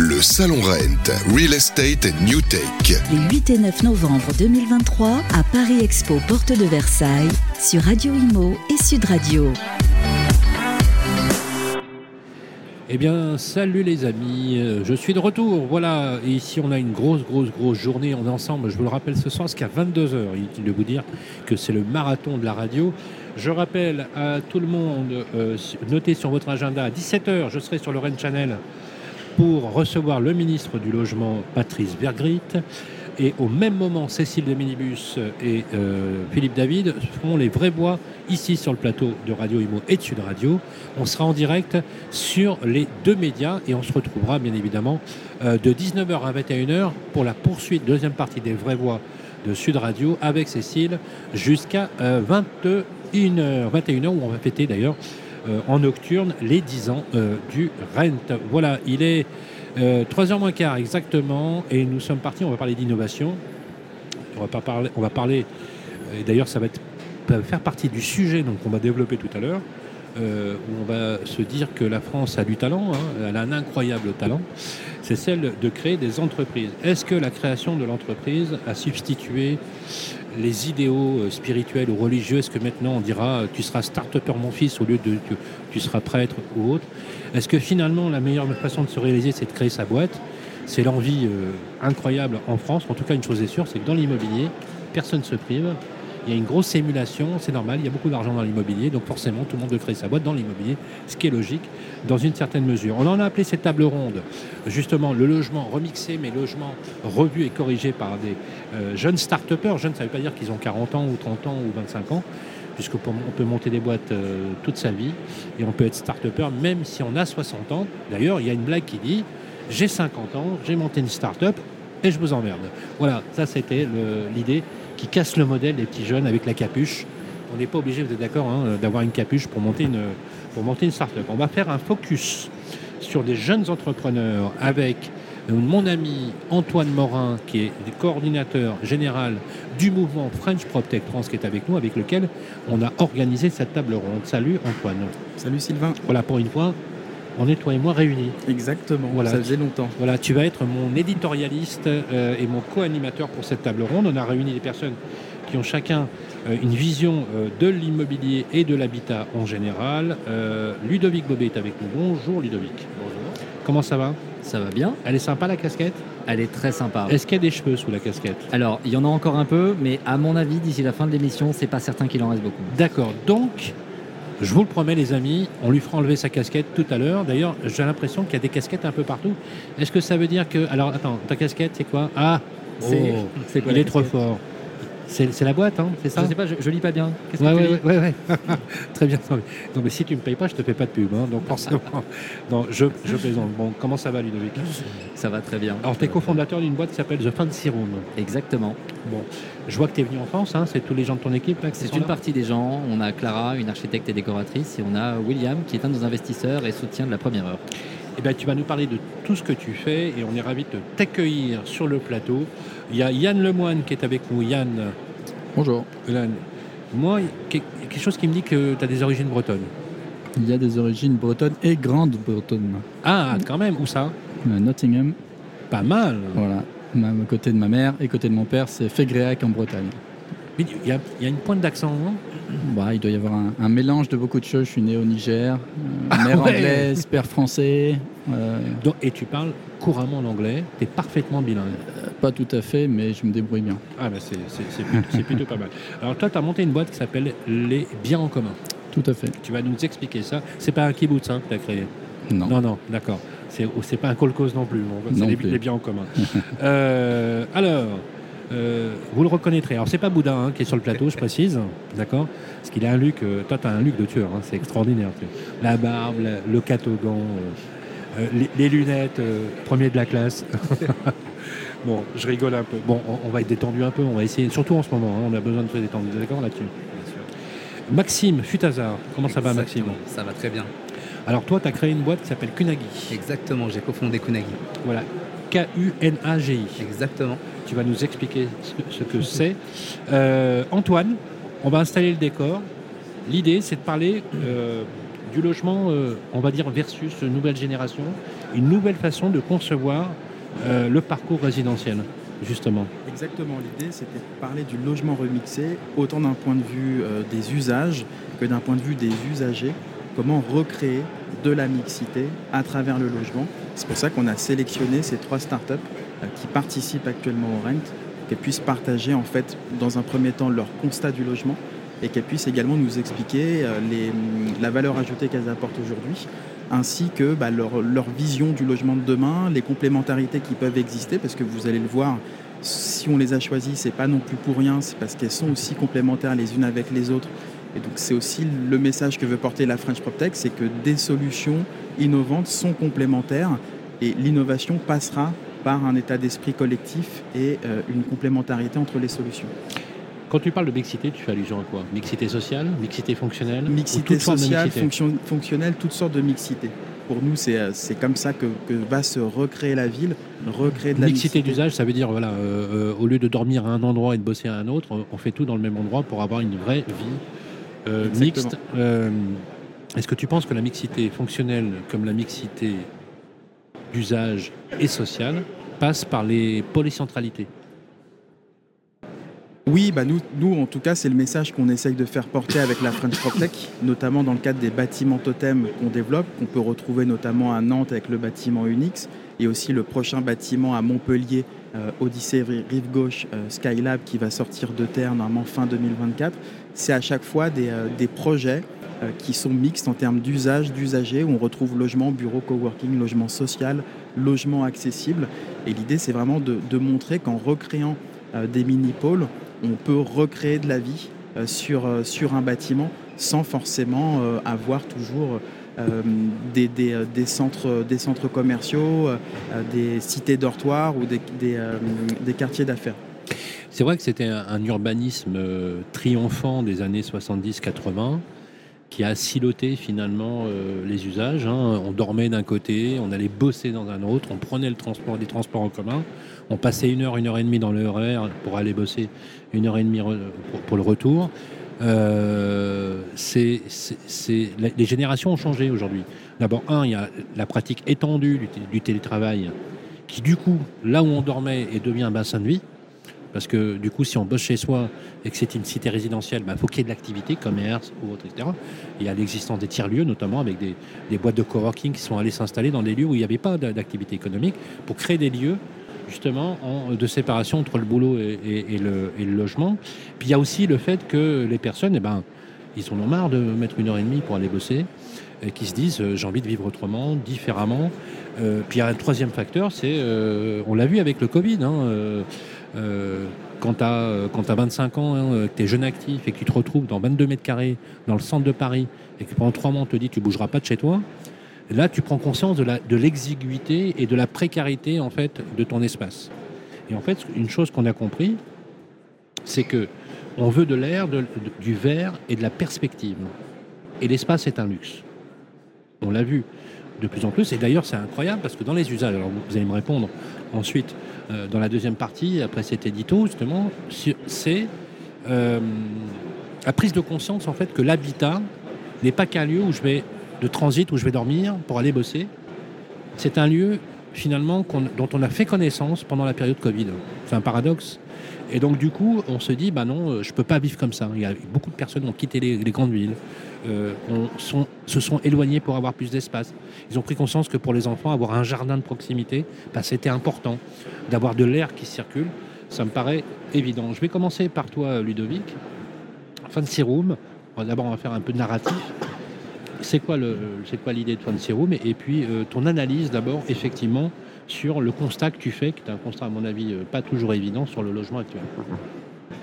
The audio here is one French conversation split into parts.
Le Salon Rent, Real Estate and New Tech. Les 8 et 9 novembre 2023 à Paris Expo, porte de Versailles, sur Radio Imo et Sud Radio. Eh bien, salut les amis, je suis de retour. Voilà, et ici on a une grosse, grosse, grosse journée. On est ensemble, je vous le rappelle ce soir, qu'à 22h. Inutile de vous dire que c'est le marathon de la radio. Je rappelle à tout le monde, euh, notez sur votre agenda, à 17h, je serai sur le Rennes Channel pour recevoir le ministre du Logement, Patrice Bergrit. Et au même moment, Cécile de Minibus et euh, Philippe David feront les vraies voix ici sur le plateau de Radio Imo et de Sud Radio. On sera en direct sur les deux médias et on se retrouvera bien évidemment euh, de 19h à 21h pour la poursuite, deuxième partie des vraies voix de Sud Radio avec Cécile jusqu'à 21h, 21h où on va fêter d'ailleurs euh, en nocturne les 10 ans du Rent. Voilà, il est 3h moins quart exactement, et nous sommes partis, on va parler d'innovation. On va, pas parler, on va parler, et d'ailleurs ça va, être, faire partie du sujet donc, qu'on va développer tout à l'heure, euh, où on va se dire que la France a du talent, hein, elle a un incroyable talent, c'est celle de créer des entreprises. Est-ce que la création de l'entreprise a substitué les idéaux euh, spirituels ou religieux Est-ce que maintenant on dira tu seras start-upper mon fils au lieu de tu, tu seras prêtre ou autre? Est-ce que finalement la meilleure façon de se réaliser c'est de créer sa boîte? C'est l'envie euh, incroyable en France. En tout cas une chose est sûre, c'est que dans l'immobilier, personne ne se prive. Il y a une grosse émulation, c'est normal, il y a beaucoup d'argent dans l'immobilier, donc forcément tout le monde veut créer sa boîte dans l'immobilier, ce qui est logique dans une certaine mesure. On en a appelé cette table ronde justement le logement remixé, mais logement revu et corrigé par des euh, jeunes start-upers. Jeunes, ça ne veut pas dire qu'ils ont 40 ans ou 30 ans ou 25 ans, puisqu'on peut monter des boîtes euh, toute sa vie et on peut être start-upper même si on a 60 ans. D'ailleurs, il y a une blague qui dit j'ai 50 ans, j'ai monté une start-up et je vous emmerde. Voilà, ça c'était l'idée qui casse le modèle des petits jeunes avec la capuche. On n'est pas obligé, vous êtes d'accord, hein, d'avoir une capuche pour monter une, pour monter une start-up. On va faire un focus sur des jeunes entrepreneurs avec mon ami Antoine Morin, qui est coordinateur général du mouvement French PropTech France, qui est avec nous, avec lequel on a organisé cette table ronde. Salut Antoine. Salut Sylvain. Voilà, pour une fois, on est toi et moi réunis. Exactement, voilà. ça faisait longtemps. Voilà, tu vas être mon éditorialiste euh, et mon co-animateur pour cette table ronde. On a réuni des personnes qui ont chacun euh, une vision euh, de l'immobilier et de l'habitat en général. Ludovic Bobet est avec nous. Bonjour Ludovic. Bonjour. Comment ça va? Ça va bien. Elle est sympa la casquette? Elle est très sympa. Est-ce qu'il y a des cheveux sous la casquette? Alors, il y en a encore un peu, mais à mon avis, d'ici la fin de l'émission, c'est pas certain qu'il en reste beaucoup. D'accord. Donc, je vous le promets, les amis, on lui fera enlever sa casquette tout à l'heure. D'ailleurs, j'ai l'impression qu'il y a des casquettes un peu partout. Est-ce que ça veut dire que. Alors, attends, ta casquette, c'est quoi? Ah C'est oh, quoi Il est trop fort. C'est la boîte, hein, c'est ça Je sais pas, je, je, lis pas bien. Qu'est-ce ouais, que tu ouais, ouais, Très bien. Non, mais si tu me payes pas, je te fais pas de pub. Hein, donc forcément. non, je, je plaisante. Bon, comment ça va, Ludovic? Ça va très bien. Alors, tu es cofondateur d'une boîte qui s'appelle The Fancy Room. Exactement. Bon, je vois que tu es venu en France, hein, c'est tous les gens de ton équipe là C'est une partie des gens. On a Clara, une architecte et décoratrice, et on a William, qui est un de nos investisseurs et soutien de la première heure. Eh bien, tu vas nous parler de tout ce que tu fais et on est ravis de t'accueillir sur le plateau. Il y a Yann Lemoine qui est avec nous. Yann. Bonjour. Yann. Moi, quelque chose qui me dit que tu as des origines bretonnes. Il y a des origines bretonnes et grandes bretonnes. Ah, quand même, où ça? Nottingham. Pas mal. Voilà. Même côté de ma mère et côté de mon père, c'est Fégréac en Bretagne. Il y, a, il y a une pointe d'accent, non? Bah, Il doit y avoir un, un, mélange de beaucoup de choses. Je suis né au Niger, euh, ah mère ouais. anglaise, père français. Euh... Donc, et tu parles couramment l'anglais, tu es parfaitement bilingue euh, Pas tout à fait, mais je me débrouille bien. Ah, bah c'est plutôt, plutôt pas mal. Alors, toi, tu as monté une boîte qui s'appelle Les Biens en commun. Tout à fait. Tu vas nous expliquer ça. C'est pas un kibbutz hein, que tu as créé Non. Non, non, d'accord. C'est pas un kolkhoz non plus. C'est les, les, biens en commun. euh, alors, euh, vous le reconnaîtrez. Alors, c'est pas Boudin hein, qui est sur le plateau, je précise. D'accord? Parce qu'il a un look. Euh, toi, tu as un look de tueur. Hein, c'est extraordinaire. La barbe, la, le catogan, euh, les, les, lunettes, premier de la classe. bon, je rigole un peu. Bon, on, on, va être détendu un peu. On va essayer, surtout en ce moment. Hein, on a besoin de se détendre. D'accord là-dessus? Maxime Futazar. Comment ça va, Maxime? Ça va très bien. Alors toi, tu as créé une boîte qui s'appelle Kunagi. Exactement, j'ai cofondé Kunagi. Voilà, K-U-N-A-G-I. Exactement. Tu vas nous expliquer ce, ce que c'est. Euh, Antoine, on va installer le décor. L'idée, c'est de parler euh, du logement, euh, on va dire, versus nouvelle génération. une nouvelle façon de concevoir euh, le parcours résidentiel, justement. Exactement, l'idée c'était de parler du logement remixé, autant d'un point de vue euh, des usages que d'un point de vue des usagers. Comment recréer de la mixité à travers le logement. C'est pour ça qu'on a sélectionné ces trois startups euh, qui participent actuellement au Rent, qu'elles puissent partager en fait dans un premier temps leur constat du logement et qu'elles puissent également nous expliquer euh, les, la valeur ajoutée qu'elles apportent aujourd'hui, ainsi que bah, leur, leur vision du logement de demain, les complémentarités qui peuvent exister, parce que vous allez le voir, si on les a choisies, c'est pas non plus pour rien, c'est parce qu'elles sont aussi complémentaires les unes avec les autres. Et donc c'est aussi le message que veut porter la French PropTech, c'est que des solutions innovantes sont complémentaires et l'innovation passera par un état d'esprit collectif et euh, une complémentarité entre les solutions. Quand tu parles de mixité, tu fais allusion à quoi? Mixité sociale, mixité fonctionnelle Mixité sociale, mixité? fonction- fonctionnelle, toutes sortes de mixité. Pour nous, c'est euh, comme ça que, que va se recréer la ville, recréer de la Mixité mixité. d'usage, ça veut dire, voilà, euh, euh, au lieu de dormir à un endroit et de bosser à un autre, on fait tout dans le même endroit pour avoir une vraie vie euh, mixte. Est-ce que tu penses que la mixité fonctionnelle, comme la mixité d'usage et sociale, passe par les polycentralités Oui, bah nous, en tout cas, c'est le message qu'on essaye de faire porter avec la French PropTech, notamment dans le cadre des bâtiments totems qu'on développe, qu'on peut retrouver notamment à Nantes avec le bâtiment Unix, et aussi le prochain bâtiment à Montpellier, Odyssée Ri- Rive Gauche, euh, Skylab, qui va sortir de terre normalement fin 2024. C'est à chaque fois des, euh, projets euh, qui sont mixtes en termes d'usage, d'usagers, où on retrouve logement, bureau, coworking, logement social, logement accessible. Et l'idée, c'est vraiment de, montrer qu'en recréant euh, des mini-pôles, on peut recréer de la vie euh, sur, euh, un bâtiment sans forcément euh, avoir toujours euh, des, des, euh, des centres, des commerciaux, euh, euh, des cités dortoirs ou des, euh, quartiers d'affaires. C'est vrai que c'était un, urbanisme euh, triomphant des années 70-80 qui a siloté finalement euh, les usages. hein. On dormait d'un côté, on allait bosser dans un autre, on prenait le transports en commun, on passait une heure, une heure et demie dans le pour aller bosser, une heure et demie pour le retour. Euh, c'est- les générations ont changé aujourd'hui. D'abord, un, il y a la pratique étendue du, té- du télétravail qui, du coup, là où on dormait, et devient un bassin de vie. Parce que du coup, si on bosse chez soi et que c'est une cité résidentielle, il faut qu'il y ait de l'activité, commerce ou autre, etc. Il y a l'existence des tiers-lieux, notamment avec des, des boîtes de coworking qui sont allées s'installer dans des lieux où il n'y avait pas d'a- d'activité économique pour créer des lieux justement en- de séparation entre le boulot et, le, logement. Puis il y a aussi le fait que les personnes, eh ben, ils en ont marre de mettre une heure et demie pour aller bosser et qui se disent euh, j'ai envie de vivre autrement, différemment. Euh, puis il y a un troisième facteur, c'est, euh, on l'a vu avec le Covid, hein, quand tu as, 25 ans, hein, que tu es jeune actif et que tu te retrouves dans 22 mètres carrés dans le centre de Paris et que pendant trois mois on te dit tu bougeras pas de chez toi, là tu prends conscience de l'exiguïté et de la précarité en fait de ton espace. Et en fait, une chose qu'on a compris, c'est que on veut de l'air, du verre et de la perspective. Et l'espace est un luxe. On l'a vu de plus en plus. Et d'ailleurs, c'est incroyable parce que dans les usages, alors vous allez me répondre ensuite euh, dans la deuxième partie, après cet édito, justement, c'est euh, la prise de conscience en fait que l'habitat n'est pas qu'un lieu où je vais de transit, où je vais dormir pour aller bosser. C'est un lieu finalement dont on a fait connaissance pendant la période Covid. C'est un paradoxe. Et donc du coup, on se dit, bah non, euh, je peux pas vivre comme ça. Il y a beaucoup de personnes ont quitté les, grandes villes, euh, se sont éloignés pour avoir plus d'espace. Ils ont pris conscience que pour les enfants, avoir un jardin de proximité, bah, c'était important. D'avoir de l'air qui circule, ça me paraît évident. Je vais commencer par toi, Ludovic. Fancy Room. D'abord, on va faire un peu de narratif. C'est quoi, l'idée de Fancy Room et, et puis euh, ton analyse d'abord, effectivement, sur le constat que tu fais, qui est un constat à mon avis euh, pas toujours évident sur le logement actuel.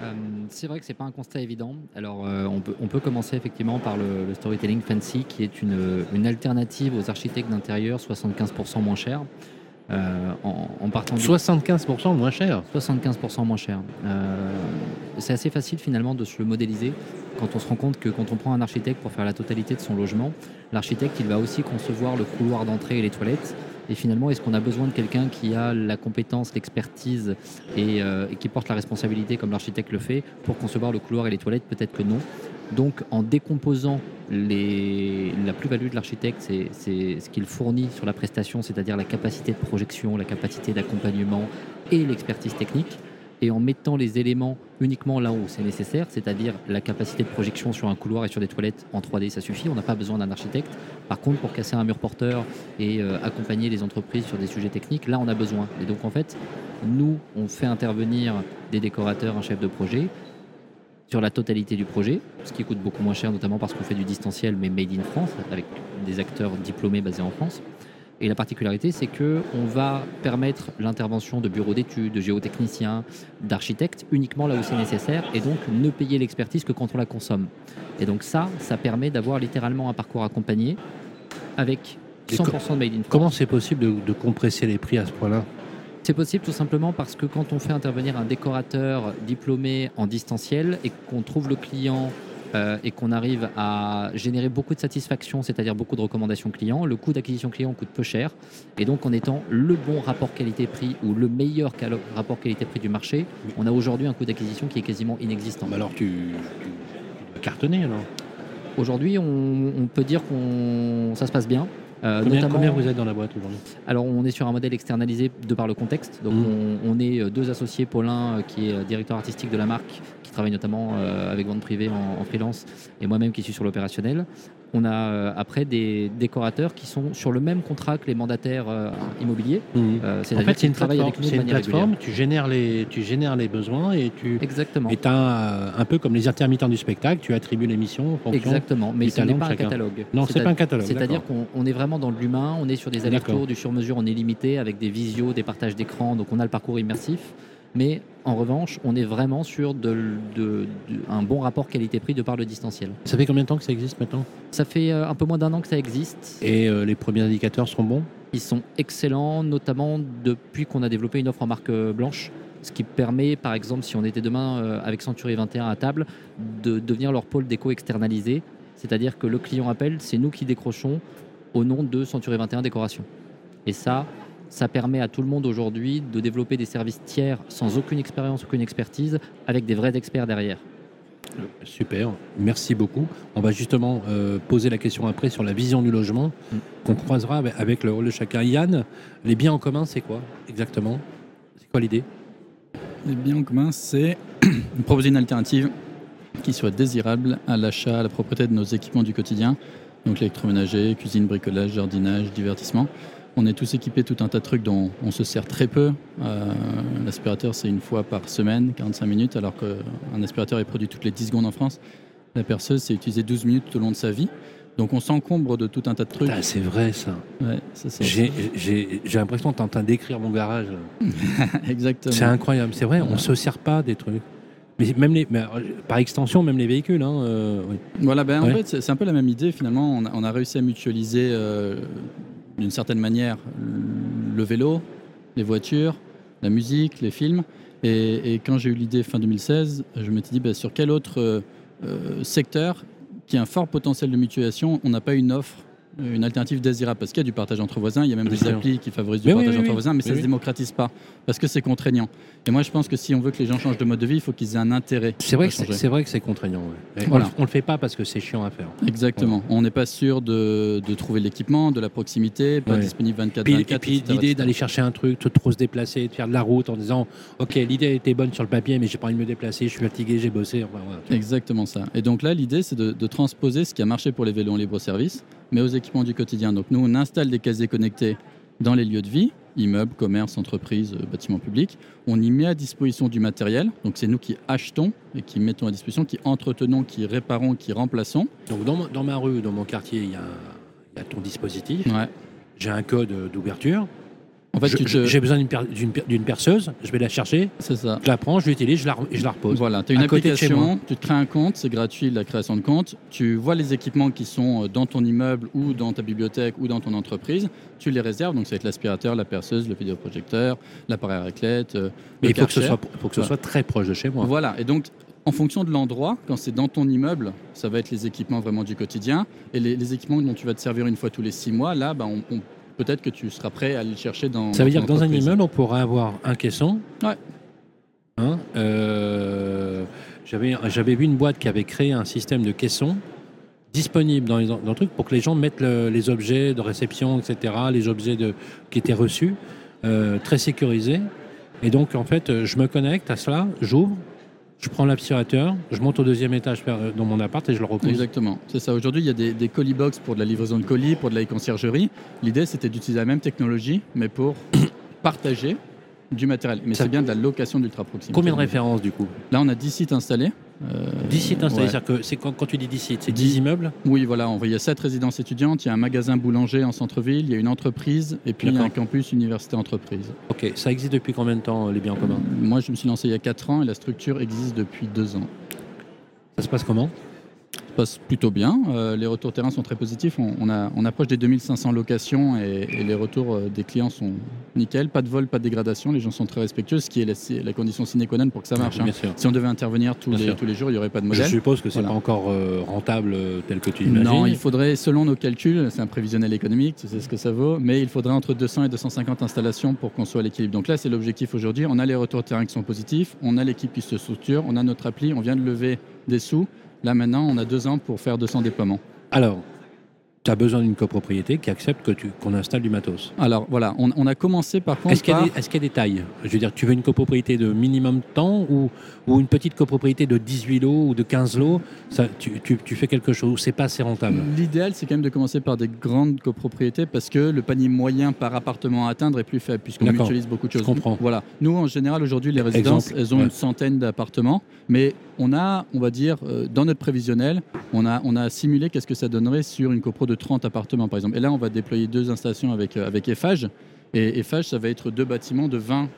Euh, c'est vrai que c'est pas un constat évident. Alors, on, peut, commencer effectivement par le, le storytelling fancy, qui est une, une alternative aux architectes d'intérieur 75% moins cher. Euh, en, en partant du 75% moins cher. 75% moins cher. Euh, c'est assez facile finalement de se le modéliser quand on se rend compte que quand on prend un architecte pour faire la totalité de son logement, l'architecte il va aussi concevoir le couloir d'entrée et les toilettes. Et finalement, est-ce qu'on a besoin de quelqu'un qui a la compétence, l'expertise et, euh, et qui porte la responsabilité comme l'architecte le fait pour concevoir le couloir et les toilettes? Peut-être que non. Donc en décomposant la plus-value de l'architecte, c'est c'est ce qu'il fournit sur la prestation, c'est-à-dire la capacité de projection, la capacité d'accompagnement et l'expertise technique, et en mettant les éléments uniquement là où c'est nécessaire, c'est-à-dire la capacité de projection sur un couloir et sur des toilettes en 3D, ça suffit, on n'a pas besoin d'un architecte. Par contre, pour casser un mur porteur et euh, accompagner les entreprises sur des sujets techniques, là on a besoin. Et donc en fait, nous, on fait intervenir des décorateurs, un chef de projet, sur la totalité du projet, ce qui coûte beaucoup moins cher, notamment parce qu'on fait du distanciel, mais made in France, avec des acteurs diplômés basés en France. Et la particularité, c'est que on va permettre l'intervention de bureaux d'études, de géotechniciens, d'architectes uniquement là où c'est nécessaire, et donc ne payer l'expertise que quand on la consomme. Et donc ça, ça permet d'avoir littéralement un parcours accompagné avec Et 100% de made in France. Comment c'est possible de, de compresser les prix à ce point-là? C'est possible tout simplement parce que quand on fait intervenir un décorateur diplômé en distanciel et qu'on trouve le client euh, et qu'on arrive à générer beaucoup de satisfaction, c'est-à-dire beaucoup de recommandations clients, le coût d'acquisition client coûte peu cher. Et donc en étant le bon rapport qualité-prix ou le meilleur rapport qualité-prix du marché, on a aujourd'hui un coût d'acquisition qui est quasiment inexistant. Bah Alors tu, tu- tu dois cartonner alors. Aujourd'hui, on, on peut dire qu'on ça se passe bien. Euh, Combien, vous êtes dans la boîte aujourd'hui Alors, on est sur un modèle externalisé de par le contexte. Donc, Mhm. on, on est euh, deux associés. Paulin, euh, qui est directeur artistique de la marque, qui travaille notamment euh, avec vente privée en, en freelance, et moi-même qui suis sur l'opérationnel. On a euh, après des décorateurs qui sont sur le même contrat que les mandataires euh, immobiliers. Euh, En fait, c'est une plateforme. une plateforme. Tu génères les, tu génères les besoins et tu. Exactement. Et un peu comme les intermittents du spectacle, tu attribues l'émission en fonction. Exactement, mais ce n'est pas un catalogue. Non, c'est pas un catalogue. C'est-à-dire qu'on on est vraiment dans l'humain, on est sur des allers-retours, du sur-mesure, on est limité avec des visios, des partages d'écran, donc on a le parcours immersif. Mais en revanche, on est vraiment sur de, de- de- un bon rapport qualité-prix de par le distanciel. Ça fait combien de temps que ça existe maintenant? Ça fait euh, un peu moins d'un an que ça existe. Et euh, les premiers indicateurs sont bons? Ils sont excellents, notamment depuis qu'on a développé une offre en marque euh, blanche. Ce qui permet, par exemple, si on était demain avec Century 21 à table, de devenir leur pôle déco externalisé. C'est-à-dire que le client appelle, c'est nous qui décrochons au nom de Century 21 Décoration. Et ça, ça permet à tout le monde aujourd'hui de développer des services tiers sans aucune expérience, aucune expertise, avec des vrais experts derrière. Super, merci beaucoup. On va justement euh, poser la question après sur la vision du logement Mm. qu'on croisera avec- avec le rôle de chacun. Yann, les biens en commun, c'est quoi exactement? C'est quoi l'idée? Les biens en commun, c'est proposer une alternative qui soit désirable à l'achat, à la propriété de nos équipements du quotidien, donc l'électroménager, cuisine, bricolage, jardinage, divertissement. On est tous équipés de tout un tas de trucs dont on se sert très peu. Euh, L'aspirateur, c'est une fois par semaine, 45 minutes, alors qu'un aspirateur est produit toutes les 10 secondes en France. La perceuse, c'est utilisé 12 minutes tout au long de sa vie. Donc on s'encombre de tout un tas de trucs. C'est vrai ça. Ouais. J'ai l'impression que tu es en train d'écrire mon garage. Exactement. C'est incroyable, c'est vrai, on ne se sert pas des trucs. Mais même les, mais, euh, par extension, même les véhicules. Hein, euh, oui. Voilà, ben, en fait, c'est c'est un peu la même idée finalement. On a, on a réussi à mutualiser euh, d'une certaine manière le vélo, les voitures, la musique, les films. Et, quand j'ai eu l'idée fin 2016, je me suis dit ben, sur quel autre euh, secteur qui a un fort potentiel de mutualisation, on n'a pas une offre, une alternative désirable Parce qu'il y a du partage entre voisins, il y a même des applis qui favorisent du Mais partage oui, entre oui. voisins, mais ça ne se démocratise pas parce que c'est contraignant. Et moi, je pense que si on veut que les gens changent de mode de vie, il faut qu'ils aient un intérêt. C'est vrai, c'est vrai que c'est contraignant. ouais. Et Voilà. On ne le fait pas parce que c'est chiant à faire. Exactement. On n'est pas sûr de, de trouver l'équipement, de la proximité, pas Ouais. disponible 24 Puis, 24 et puis l'idée d'aller chercher un truc, de trop se déplacer, de faire de la route en disant Ok, l'idée était bonne sur le papier, mais j'ai pas envie de me déplacer, je suis fatigué, j'ai bossé. Enfin, voilà. Exactement ça. Et donc là, l'idée, c'est de, de transposer ce qui a marché pour les vélos en libre-service, mais aux équipements du quotidien. Donc nous, on installe des casiers connectés dans les lieux de vie, immeubles, commerces, entreprises, euh, bâtiments publics. On y met à disposition du matériel. Donc c'est nous qui achetons et qui mettons à disposition, qui entretenons, qui réparons, qui remplaçons. Donc dans, ma- dans ma rue, dans mon quartier, il y a, il y a ton dispositif. Ouais. J'ai un code d'ouverture. En fait, te- J'ai besoin d'une per- d'une per- d'une perceuse. Je vais la chercher, c'est ça. je la prends, je l'utilise, je la, re- je la repose. Voilà, tu as une À application, tu te crées un compte, c'est gratuit la création de compte. Tu vois les équipements qui sont euh, dans ton immeuble ou dans ta bibliothèque ou dans ton entreprise. Tu les réserves, donc ça va être l'aspirateur, la perceuse, le vidéoprojecteur, l'appareil à raclette. euh, Mais il faut que ce soit, faut que ce Voilà. soit très proche de chez moi. Voilà, et donc en fonction de l'endroit, quand c'est dans ton immeuble, ça va être les équipements vraiment du quotidien. Et les, les équipements dont tu vas te servir une fois tous les six mois, là, bah, on- on- peut-être que tu seras prêt à aller le chercher dans. Ça veut dire que dans un immeuble, on pourrait avoir un caisson. Ouais. Hein, euh, J'avais vu une boîte qui avait créé un système de caisson disponible dans, les, dans le truc pour que les gens mettent le- les objets de réception, etc., les objets de, qui étaient reçus, euh, très sécurisés. Et donc, en fait, je me connecte à cela, j'ouvre, je prends l'aspirateur, je monte au deuxième étage euh, dans mon appart et je le repose. Exactement, c'est ça. Aujourd'hui, il y a des, des colis box pour de la livraison de colis, pour de la conciergerie. L'idée, c'était d'utiliser la même technologie, mais pour partager du matériel. Mais c'est bien de la location d'ultra proximité. Combien de références du coup? Là, on a 10 sites installés. Euh, 10 sites installés, ouais. c'est-à-dire que c'est quand, quand tu dis 10 sites, c'est 10 Dix- immeubles Oui, voilà, il y a 7 résidences étudiantes, il y a un magasin boulanger en centre-ville, il y a une entreprise, et puis il y a un campus université-entreprise. Ok, ça existe depuis combien de temps, les biens en commun Moi, je me suis lancé il y a 4 ans et la structure existe depuis 2 ans. Ça se passe comment? Passe plutôt bien. Euh, les retours terrain sont très positifs. On, on a, on approche des 2500 locations et, et les retours euh, des clients sont nickel. Pas de vol, pas de dégradation. Les gens sont très respectueux, ce qui est la, la condition sine qua non pour que ça marche. hein. Sûr. Si on devait intervenir tous, les, sûr. tous les jours, il n'y aurait pas de Je modèle. suppose que c'est Voilà. pas encore euh, rentable euh, tel que tu l'imagines. Non, il faudrait, selon nos calculs, c'est un prévisionnel économique, tu sais ce que ça vaut, mais il faudrait entre 200 et 250 installations pour qu'on soit à l'équilibre. Donc là, c'est l'objectif aujourd'hui. On a les retours terrain qui sont positifs, on a l'équipe qui se structure, on a notre appli, on vient de lever des sous. Là maintenant, on a deux ans pour faire 200 déploiements. Alors, tu as besoin d'une copropriété qui accepte que tu- qu'on installe du matos. Alors voilà, on, on a commencé par contre Est-ce qu'il y, a par- des- est-ce qu'il y a des tailles? Je veux dire, tu veux une copropriété de minimum temps ou, ou une petite copropriété de 18 lots ou de 15 lots? Ça, tu, tu- tu fais quelque chose ou c'est pas assez rentable? L'idéal, c'est quand même de commencer par des grandes copropriétés parce que le panier moyen par appartement à atteindre est plus faible puisqu'on D'accord. utilise beaucoup de Je choses. comprends. Voilà. Nous, en général, aujourd'hui, les résidences, Exemple, elles ont ouais. une centaine d'appartements, mais on a, on va dire, euh, dans notre prévisionnel, on a, on a simulé qu'est-ce que ça donnerait sur une copro de 30 appartements, par exemple. Et là, on va déployer deux installations avec, euh, avec Eiffage. Et Eiffage, ça va être deux bâtiments de 20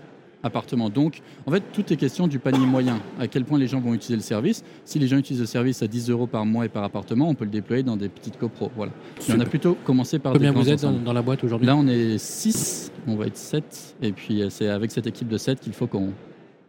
appartements. Donc, en fait, tout est question du panier moyen. À quel point les gens vont utiliser le service. Si les gens utilisent le service à 10 euros par mois et par appartement, on peut le déployer dans des petites copros. Voilà. On a plutôt commencé par Combien des vous êtes dans, la boîte aujourd'hui Là, on est 6, on va être 7. Et puis, euh, c'est avec cette équipe de 7 qu'il faut qu'on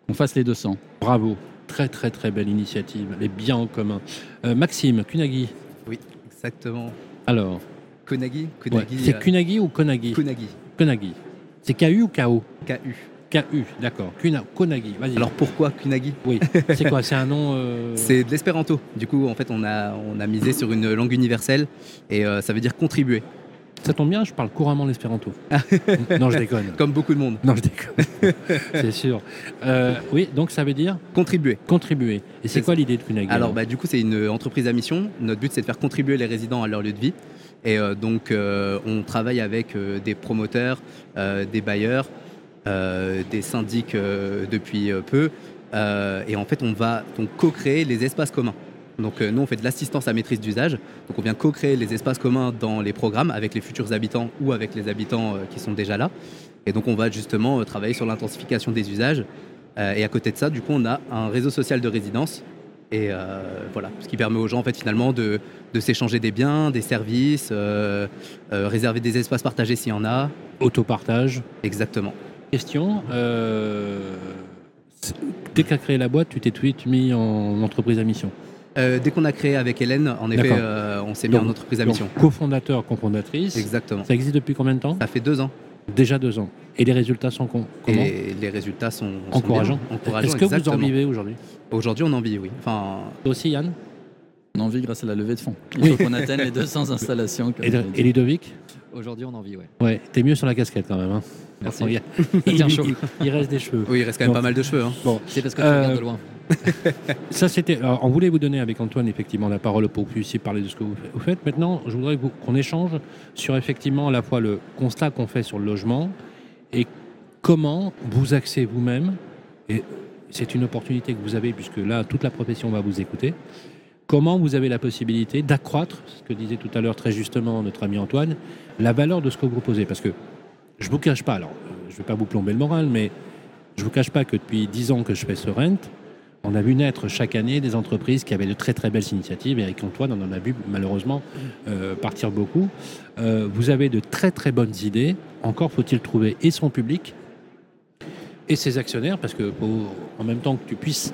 qu'on fasse les 200. Bravo. Très très très belle initiative. Les biens en commun. Euh, Maxime, Kunagi. Oui, exactement. Alors, Konagi, ouais, c'est euh, Kunagi ou Konagi Konagi, Konagi. C'est KU ou KO KU. KU, d'accord. Konagi, vas-y. Alors pourquoi Kunagi? Oui, c'est quoi? C'est un nom. euh, C'est de l'espéranto. Du coup, en fait, on a, on a misé sur une langue universelle et euh, ça veut dire contribuer. Ça tombe bien, je parle couramment l'espéranto. non, je déconne. Comme beaucoup de monde. Non, je déconne. c'est sûr. Euh, oui, donc ça veut dire Contribuer. contribuer. Et c'est quoi l'idée de Kunagi Alors, bah, du coup, c'est une entreprise à mission. Notre but, c'est de faire contribuer les résidents à leur lieu de vie. Et euh, donc, euh, on travaille avec euh, des promoteurs, euh, des bailleurs, euh, des syndics euh, depuis euh, peu. Euh, et en fait, on va donc co-créer les espaces communs. Donc, euh, nous, on fait de l'assistance à maîtrise d'usage. Donc, on vient co-créer les espaces communs dans les programmes avec les futurs habitants ou avec les habitants euh, qui sont déjà là. Et donc, on va justement euh, travailler sur l'intensification des usages. Et à côté de ça, du coup, on a un réseau social de résidence et euh, voilà, ce qui permet aux gens en fait finalement de, de s'échanger des biens, des services, euh, euh, réserver des espaces partagés s'il y en a. Autopartage. Exactement. Question. Dès que tu as créé la boîte, tu t'es tout de suite mis en entreprise à mission. Euh, dès qu'on a créé avec Hélène, en effet, euh, on s'est mis en entreprise à Donc, mission. cofondateur, cofondatrice. Exactement. Ça existe depuis combien de temps? Ça fait deux ans Déjà deux ans. Et les résultats sont com- comment? et les résultats sont, sont Encourageants. Encourageants, Est-ce que vous en vivez aujourd'hui? Aujourd'hui, on en vit, oui. Enfin, Toi aussi, Yann? On en vit grâce à la levée de fonds. Il Oui. faut qu'on atteigne les 200 installations. comme et, Ludovic? Aujourd'hui, on en vit, ouais. Ouais, t'es mieux sur la casquette quand même. hein. Merci. Il, il- il reste des cheveux. oui, il reste quand même pas mal de cheveux. hein. Bon, C'est parce que tu Euh, regardes de loin. Ça, c'était. on voulait vous donner avec Antoine effectivement la parole pour que vous puissiez parler de ce que vous fa- vous faites. Maintenant, je voudrais qu'on échange sur effectivement à la fois le constat qu'on fait sur le logement et comment vous axez vous-même. Et c'est une opportunité que vous avez puisque là, toute la profession va vous écouter. Comment vous avez la possibilité d'accroître, ce que disait tout à l'heure très justement notre ami Antoine, la valeur de ce que vous proposez? Parce que je ne vous cache pas, alors je ne vais pas vous plomber le moral, mais je ne vous cache pas que depuis 10 ans que je fais ce rent, on a vu naître chaque année des entreprises qui avaient de très très belles initiatives. Et avec Antoine, on en a vu malheureusement euh, partir beaucoup. Euh, vous avez de très très bonnes idées. Encore faut-il trouver et son public et ses actionnaires, parce que en même temps que tu puisses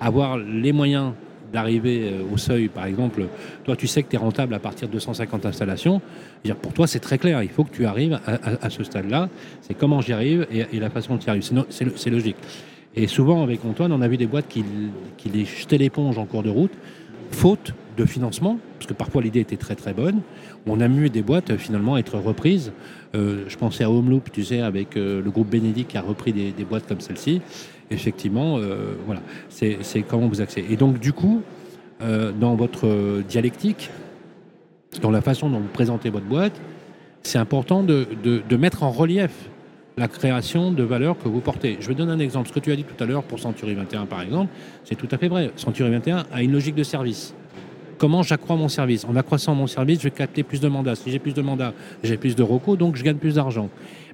avoir les moyens d'arriver euh, au seuil, par exemple, toi tu sais que tu es rentable à partir de 250 installations, pour toi c'est très clair, il faut que tu arrives à, ce stade-là, c'est comment j'y arrive et, la façon dont tu y arrives, c'est logique. Et souvent, avec Antoine, on a vu des boîtes qui, qui les jetaient l'éponge en cours de route, faute de financement, parce que parfois l'idée était très très bonne. On a vu des boîtes finalement être reprises. Euh, je pensais à Homeloop, tu sais, avec euh, le groupe Bénédicte qui a repris des, boîtes comme celle-ci. Effectivement, euh, voilà, c'est comment vous accédez. Et donc, du coup, dans votre dialectique, dans la façon dont vous présentez votre boîte, c'est important de- de mettre en relief la création de valeur que vous portez. Je vais donner un exemple. Ce que tu as dit tout à l'heure pour Century 21, par exemple, c'est tout à fait vrai. Century 21 a une logique de service. Comment j'accrois mon service? En accroissant mon service, je vais capter plus de mandats. Si j'ai plus de mandats, j'ai plus de recos, donc je gagne plus d'argent.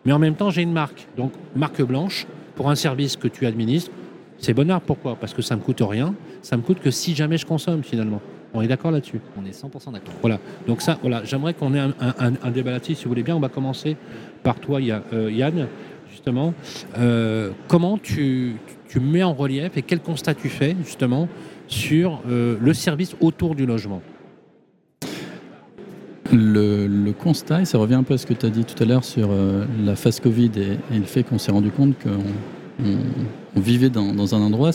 Mais en même temps, j'ai une marque. Donc, marque blanche, pour un service que tu administres, c'est bonheur. Pourquoi? Parce que ça me coûte rien. Ça me coûte que si jamais je consomme, finalement. On est d'accord là-dessus? On est 100% d'accord. voilà. Donc ça, voilà, j'aimerais qu'on ait un, un- un- un débat là-dessus, si vous voulez bien. On va commencer par toi, euh, Yann, justement. Euh, comment tu, tu mets en relief et quel constat tu fais, justement, sur euh, le service autour du logement? Le, le constat, et ça revient un peu à ce que tu as dit tout à l'heure sur euh, la phase Covid et, et le fait qu'on s'est rendu compte qu'on on- on vivait dans, dans un endroit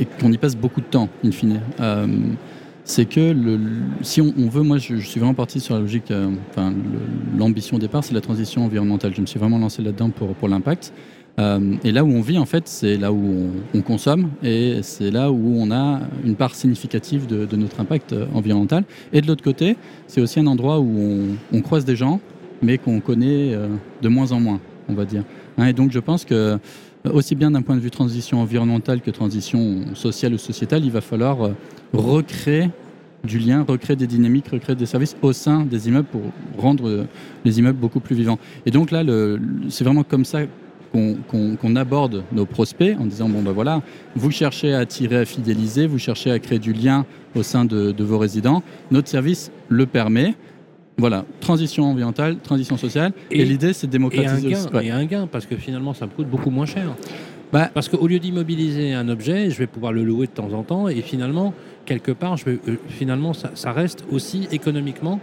et qu'on y passe beaucoup de temps, in fine. C'est que si on, veut, moi je, suis vraiment parti sur la logique, euh, enfin l'ambition au départ, c'est la transition environnementale. Je me suis vraiment lancé là-dedans pour, pour l'impact. Euh, et là où on vit, en fait, c'est là où on, on consomme et c'est là où on a une part significative de, notre impact euh, environnemental. Et de l'autre côté, c'est aussi un endroit où on, croise des gens, mais qu'on connaît de moins en moins, on va dire. Hein, et donc je pense que, aussi bien d'un point de vue transition environnementale que transition sociale ou sociétale, il va falloir euh, recréer du lien, recréer des dynamiques, recréer des services au sein des immeubles pour rendre euh, les immeubles beaucoup plus vivants. Et donc là, c'est vraiment comme ça qu'on aborde nos prospects en disant bon ben voilà, vous cherchez à attirer, à fidéliser, vous cherchez à créer du lien au sein de vos résidents. Notre service le permet. Voilà, transition environnementale, transition sociale. Et, Et- l'idée, c'est de et un, démocratiser gain, aussi. Ouais. et un gain, parce que finalement, ça me coûte beaucoup moins cher. Bah- parce qu'au lieu d'immobiliser un objet, je vais pouvoir le louer de temps en temps, et finalement, quelque part, je vais, euh, finalement, ça, ça reste aussi économiquement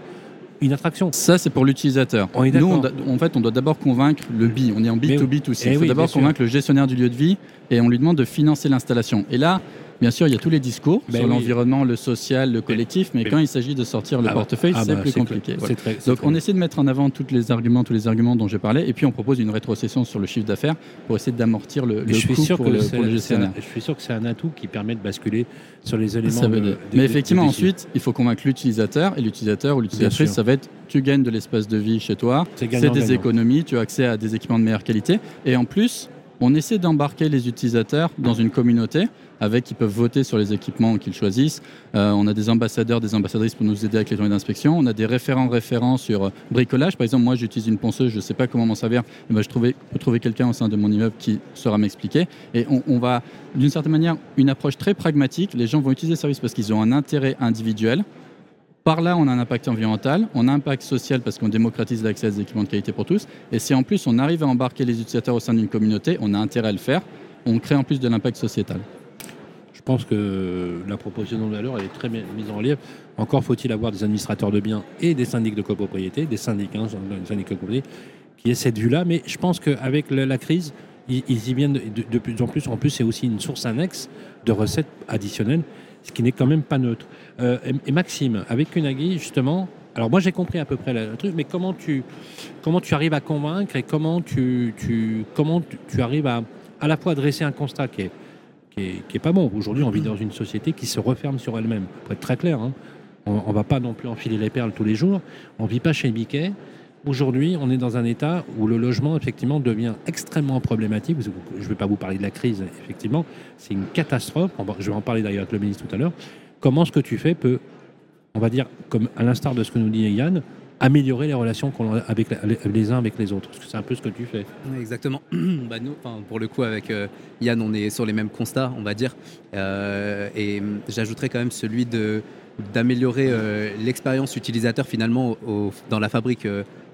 une attraction. Ça, c'est pour l'utilisateur. Nous, on en fait, on doit d'abord convaincre le B. On est en Mais B2B aussi. Eh Il faut oui, d'abord convaincre le gestionnaire du lieu de vie et on lui demande de financer l'installation. Et là, bien sûr, il y a tous les discours Ben sur oui. l'environnement, le social, le collectif, mais, mais- quand il s'agit de sortir le Ah portefeuille, ah c'est bah, plus compliqué. Voilà. Très- Donc, on essaie de mettre en avant tous les arguments, tous les arguments dont j'ai parlé, et puis on propose une rétrocession sur le chiffre d'affaires pour essayer d'amortir le, Mais le je suis coût sûr pour que le, pour gestionnaire. un- je suis sûr que c'est un atout qui permet de basculer sur les éléments. Ça veut de- dire. de- Mais effectivement, de- ensuite, il faut convaincre l'utilisateur, et l'utilisateur ou l'utilisatrice, ça va être tu gagnes de l'espace de vie chez toi, C'est des économies, tu as accès à des équipements de meilleure qualité, et en plus, on essaie d'embarquer les utilisateurs dans une communauté avec qui peuvent voter sur les équipements qu'ils choisissent. Euh, on a des ambassadeurs, des ambassadrices pour nous aider avec les journées d'inspection. On a des référents référents sur bricolage. Par exemple, moi, j'utilise une ponceuse, je ne sais pas comment m'en servir. Ben, je trouvais- peux trouver quelqu'un au sein de mon immeuble qui saura m'expliquer. Et on, on va, d'une certaine manière, une approche très pragmatique. Les gens vont utiliser le service parce qu'ils ont un intérêt individuel. Par là, on a un impact environnemental, on a un impact social parce qu'on démocratise l'accès à des équipements de qualité pour tous. Et si en plus on arrive à embarquer les utilisateurs au sein d'une communauté, on a intérêt à le faire. On crée en plus de l'impact sociétal. Je pense que la proposition de valeur elle est très mise en relief. Encore faut-il avoir des administrateurs de biens et des syndics de copropriété, des syndics, hein, syndics de copropriété, qui aient cette vue-là. Mais je pense qu'avec la, crise, ils, y viennent de plus en plus. En plus, c'est aussi une source annexe de recettes additionnelles, ce qui n'est quand même pas neutre. Euh, et, Maxime, avec Kunagi, justement, alors moi j'ai compris à peu près le, truc, mais comment tu, comment tu arrives à convaincre et comment tu, tu, comment tu, arrives à à la fois dresser un constat qui est, qui est, qui est pas bon. Aujourd'hui, on vit dans une société qui se referme sur elle-même. Pour être très clair, hein. on ne va pas non plus enfiler les perles tous les jours. On ne vit pas chez Biquet. Aujourd'hui, on est dans un état où le logement, effectivement, devient extrêmement problématique. Je ne vais pas vous parler de la crise, effectivement. C'est une catastrophe. Je vais en parler d'ailleurs avec le ministre tout à l'heure. Comment ce que tu fais peut, on va dire, comme à l'instar de ce que nous dit Yann, améliorer les relations qu'on a avec les, uns avec les autres Parce que c'est un peu ce que tu fais. Exactement. bah nous, pour le coup, avec euh, Yann, on est sur les mêmes constats, on va dire. Euh, et hum, j'ajouterais quand même celui de d'améliorer euh, l'expérience utilisateur finalement dans la fabrique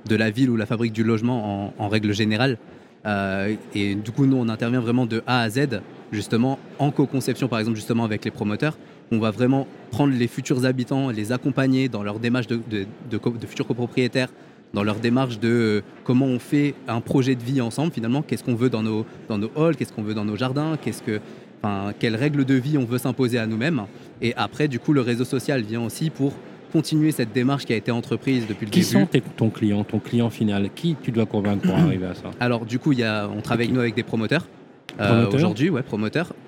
de la ville ou la fabrique du logement en, règle générale. Euh, et du coup, nous, on intervient vraiment de A à Z, justement, en co-conception, par exemple, justement, avec les promoteurs. On va vraiment prendre les futurs habitants, les accompagner dans leur démarche de, de- futurs copropriétaires dans leur démarche de euh, comment on fait un projet de vie ensemble finalement, qu'est-ce qu'on veut dans nos, dans nos halls, qu'est-ce qu'on veut dans nos jardins, qu'est-ce que, quelles règles de vie on veut s'imposer à nous-mêmes? Et après, du coup, le réseau social vient aussi pour continuer cette démarche qui a été entreprise depuis le Qui début. sont tes- ton client, ton client final? Qui tu dois convaincre pour arriver à ça? Alors du coup, il y a, on travaille nous avec des promoteurs. Euh, Aujourd'hui, ouais.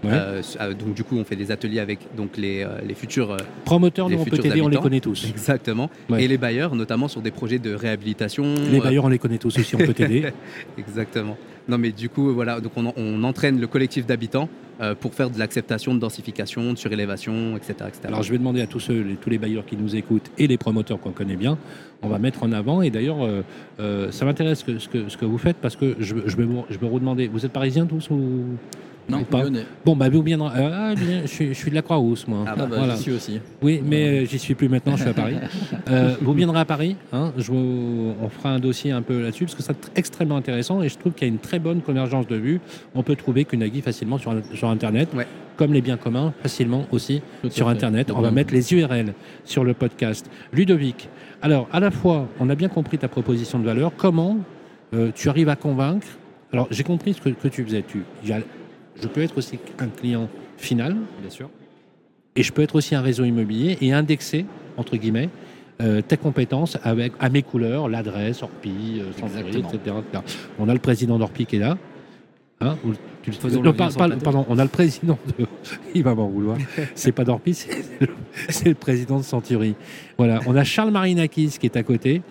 Euh, euh, donc du coup, on fait des ateliers avec donc les, les futurs Promoteurs, les nous on peut t'aider, on les connaît tous. exactement Ouais. et les bailleurs, notamment sur des projets de réhabilitation. Les bailleurs, on les connaît tous aussi, on peut t'aider. Exactement. Non, mais du coup, voilà, donc on, on entraîne le collectif d'habitants euh, pour faire de l'acceptation, de densification, de surélévation, etc., etc. Alors je vais demander à tous ceux, tous les bailleurs qui nous écoutent et les promoteurs qu'on connaît bien, on va mettre en avant. Et d'ailleurs, euh, euh, ça m'intéresse ce que, vous faites parce que je, je vais, je vous vous êtes parisiens tous ou? Non, pas Lyonnais. Bon, bah vous viendrez. Ah, bien, je, suis, je suis de la Croix-Rousse, moi. Ah Ah bah, Voilà. j'y suis aussi. Oui, mais euh, j'y suis plus maintenant, je suis à Paris. Euh, vous viendrez à Paris, hein, je on fera un dossier un peu là-dessus, parce que c'est tr- extrêmement intéressant et je trouve qu'il y a une très bonne convergence de vues. On peut trouver Kunagi facilement sur, sur Internet, Ouais. comme les biens communs, facilement aussi Tout sur fait. Internet. On va mettre les URL sur le podcast. Ludovic, alors à la fois, on a bien compris ta proposition de valeur. Comment euh, tu arrives à convaincre? Alors j'ai compris ce que, que tu faisais. Tu, je peux être aussi un client final, Bien sûr. et je peux être aussi un réseau immobilier et indexer, entre guillemets, euh, tes compétences avec, à mes couleurs, l'adresse, Orpi, euh, Century, Exactement. etc., etc. On a le président d'Orpi qui est là. Hein, ou- tu non, plateau. pardon, on a le président de. Il va m'en vouloir. C'est pas d'Orpi, c'est le, président de Century. Voilà. On a Charles Marinakis qui est à côté,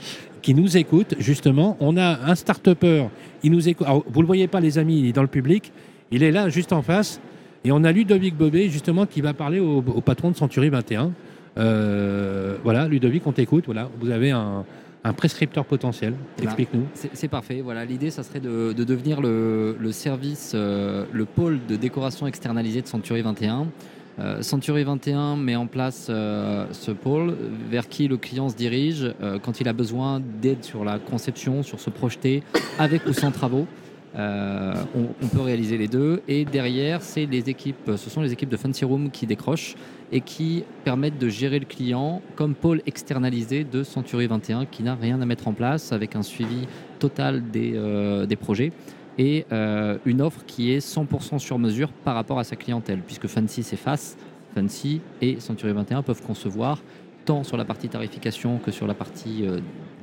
qui nous écoute, justement. On a un start-upper, il nous écoute. Alors, vous le voyez pas, les amis, il est dans le public. Il est là, juste en face. Et on a Ludovic Bobet, justement, qui va parler au, au patron de Century 21. Euh, voilà, Ludovic, on t'écoute. Voilà, vous avez un, un prescripteur potentiel. Explique-nous. C'est parfait. Voilà, l'idée, ça serait de, de devenir le, le service, euh, le pôle de décoration externalisé de Century 21. Euh, Century 21 met en place euh, ce pôle vers qui le client se dirige quand il a besoin d'aide sur la conception, sur se projeter, avec ou sans travaux. Euh, on, peut réaliser les deux. Et derrière, c'est les équipes, ce sont les équipes de Fancy Room qui décrochent et qui permettent de gérer le client comme pôle externalisé de Century 21 qui n'a rien à mettre en place avec un suivi total des, euh, projets et euh, une offre qui est 100% sur mesure par rapport à sa clientèle puisque Fancy s'efface, Fancy et Century 21 peuvent concevoir tant sur la partie tarification que sur la partie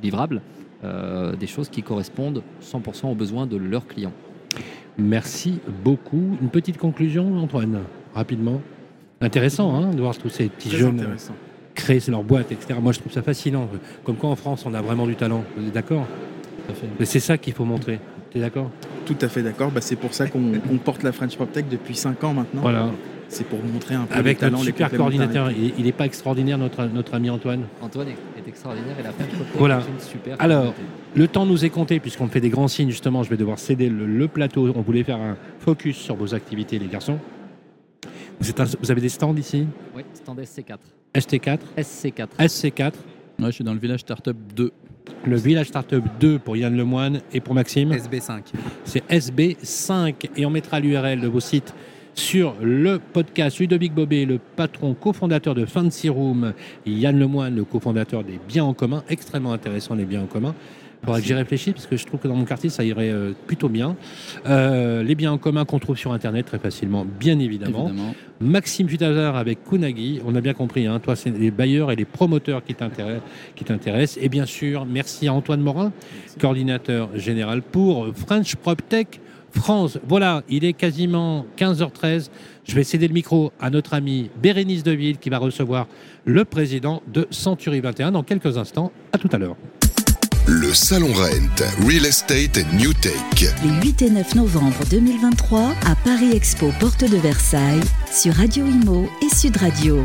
livrable des choses qui correspondent 100% aux besoins de leurs clients. Merci beaucoup. Une petite conclusion, Antoine, rapidement. Intéressant hein, de voir tous ces petits Très jeunes créer leur boîte, etc. Moi, je trouve ça fascinant. Comme quoi, en France, on a vraiment du talent. Vous êtes d'accord? Tout à fait. Mais c'est ça qu'il faut montrer. Tu es d'accord? Tout à fait d'accord. Bah, c'est pour ça qu'on porte la French Pop Tech depuis 5 ans maintenant. Voilà. C'est pour montrer un peu Avec les talents, notre super coordinateur. Il n'est pas extraordinaire, notre, notre ami Antoine? Antoine est, extraordinaire et la Tech Voilà. est une super Alors. Le temps nous est compté, puisqu'on fait des grands signes, justement. Je vais devoir céder le, le plateau. On voulait faire un focus sur vos activités, les garçons. Vous, êtes un- vous avez des stands ici? Oui, stand SC4. ST4, SC4. SC4, Ouais, je suis dans le village Startup 2. le Village Startup 2 pour Yann Lemoine et pour Maxime. SB5. c'est SB5 et on mettra l'URL de vos sites sur le podcast Ludovic Bobet, le patron cofondateur de Fancy Room, Yann Lemoine, le cofondateur des biens en commun, extrêmement intéressant les biens en commun. Il faudra que j'y réfléchisse parce que je trouve que dans mon quartier ça irait euh, plutôt bien. Euh, les biens en commun qu'on trouve sur internet très facilement, bien évidemment. Évidemment. Maxime Jutazar avec Kunagi, on a bien compris, hein, toi c'est les bailleurs et les promoteurs qui t'intéressent. Et bien sûr, merci à Antoine Morin, coordinateur général pour French PropTech France. Voilà, il est quasiment 15h13. Je vais céder le micro à notre amie Bérénice Deville qui va recevoir le président de Century 21 dans quelques instants. À tout à l'heure. Le Salon Rent, Real Estate and New Tech. Les 8 et 9 novembre 2023 à Paris Expo Porte de Versailles sur Radio Imo et Sud Radio.